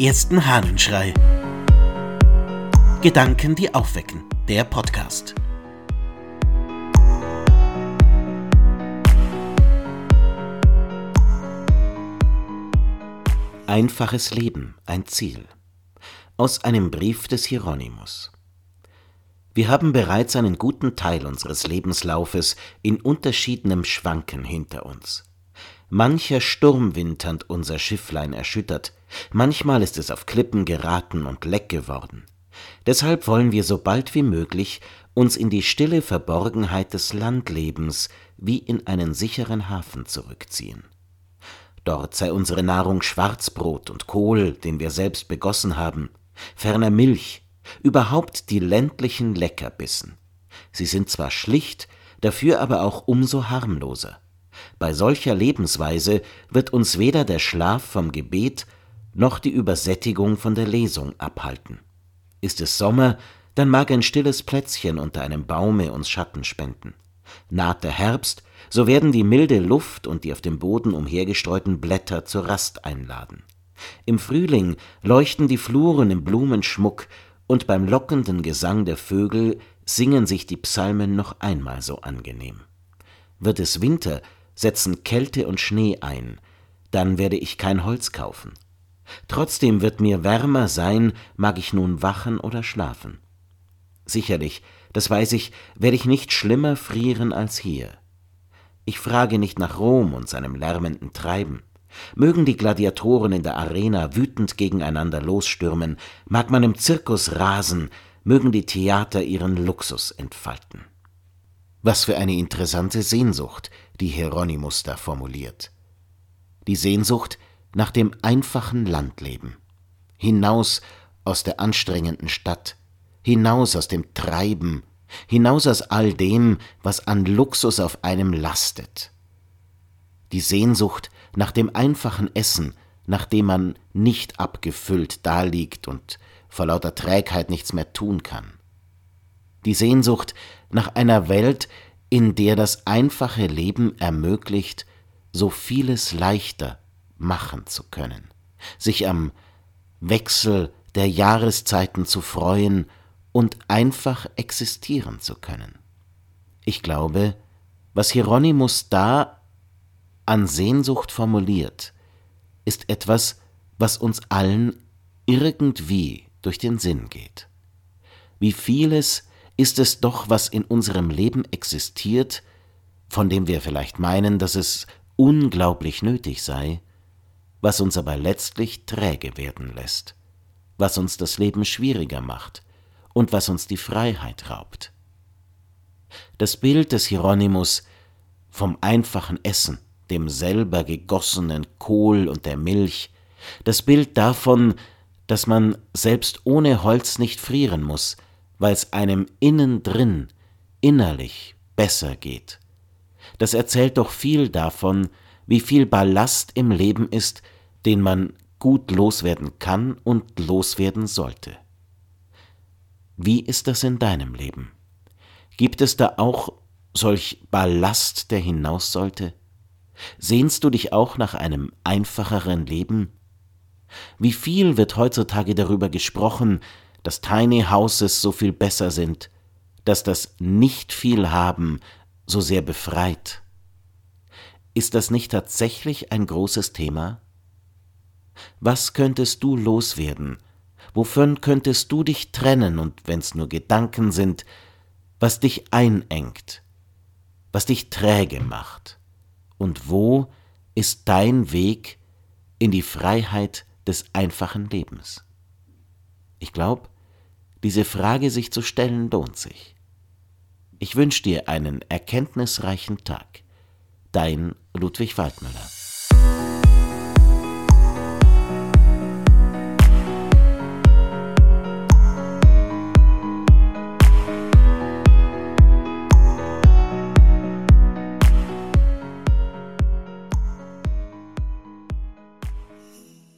ersten Hahnenschrei. Gedanken, die aufwecken. Der Podcast. Einfaches Leben, ein Ziel. Aus einem Brief des Hieronymus. Wir haben bereits einen guten Teil unseres Lebenslaufes in unterschiedenem Schwanken hinter uns. Mancher Sturmwind hat unser Schifflein erschüttert, manchmal ist es auf Klippen geraten und leck geworden. Deshalb wollen wir so bald wie möglich uns in die stille Verborgenheit des Landlebens wie in einen sicheren Hafen zurückziehen. Dort sei unsere Nahrung Schwarzbrot und Kohl, den wir selbst begossen haben, ferner Milch, überhaupt die ländlichen Leckerbissen. Sie sind zwar schlicht, dafür aber auch umso harmloser. Bei solcher Lebensweise wird uns weder der Schlaf vom Gebet noch die Übersättigung von der Lesung abhalten. Ist es Sommer, dann mag ein stilles Plätzchen unter einem Baume uns Schatten spenden. Naht der Herbst, so werden die milde Luft und die auf dem Boden umhergestreuten Blätter zur Rast einladen. Im Frühling leuchten die Fluren im Blumenschmuck, und beim lockenden Gesang der Vögel singen sich die Psalmen noch einmal so angenehm. Wird es Winter, setzen Kälte und Schnee ein, dann werde ich kein Holz kaufen. Trotzdem wird mir wärmer sein, mag ich nun wachen oder schlafen. Sicherlich, das weiß ich, werde ich nicht schlimmer frieren als hier. Ich frage nicht nach Rom und seinem lärmenden Treiben. Mögen die Gladiatoren in der Arena wütend gegeneinander losstürmen, mag man im Zirkus rasen, mögen die Theater ihren Luxus entfalten. Was für eine interessante Sehnsucht, die Hieronymus da formuliert. Die Sehnsucht nach dem einfachen Landleben. Hinaus aus der anstrengenden Stadt, hinaus aus dem Treiben, hinaus aus all dem, was an Luxus auf einem lastet. Die Sehnsucht nach dem einfachen Essen, nach dem man nicht abgefüllt daliegt und vor lauter Trägheit nichts mehr tun kann die Sehnsucht nach einer Welt, in der das einfache Leben ermöglicht, so vieles leichter machen zu können, sich am Wechsel der Jahreszeiten zu freuen und einfach existieren zu können. Ich glaube, was Hieronymus da an Sehnsucht formuliert, ist etwas, was uns allen irgendwie durch den Sinn geht. Wie vieles ist es doch, was in unserem Leben existiert, von dem wir vielleicht meinen, dass es unglaublich nötig sei, was uns aber letztlich träge werden lässt, was uns das Leben schwieriger macht und was uns die Freiheit raubt. Das Bild des Hieronymus vom einfachen Essen, dem selber gegossenen Kohl und der Milch, das Bild davon, dass man selbst ohne Holz nicht frieren muss, weil es einem innen drin, innerlich besser geht. Das erzählt doch viel davon, wie viel Ballast im Leben ist, den man gut loswerden kann und loswerden sollte. Wie ist das in deinem Leben? Gibt es da auch solch Ballast, der hinaus sollte? Sehnst du dich auch nach einem einfacheren Leben? Wie viel wird heutzutage darüber gesprochen, dass Tiny Houses so viel besser sind, dass das nicht viel haben so sehr befreit. Ist das nicht tatsächlich ein großes Thema? Was könntest du loswerden? Wovon könntest du dich trennen und wenn's nur Gedanken sind, was dich einengt, was dich träge macht? Und wo ist dein Weg in die Freiheit des einfachen Lebens? Ich glaube, diese Frage sich zu stellen lohnt sich. Ich wünsche dir einen erkenntnisreichen Tag. Dein Ludwig Waldmüller.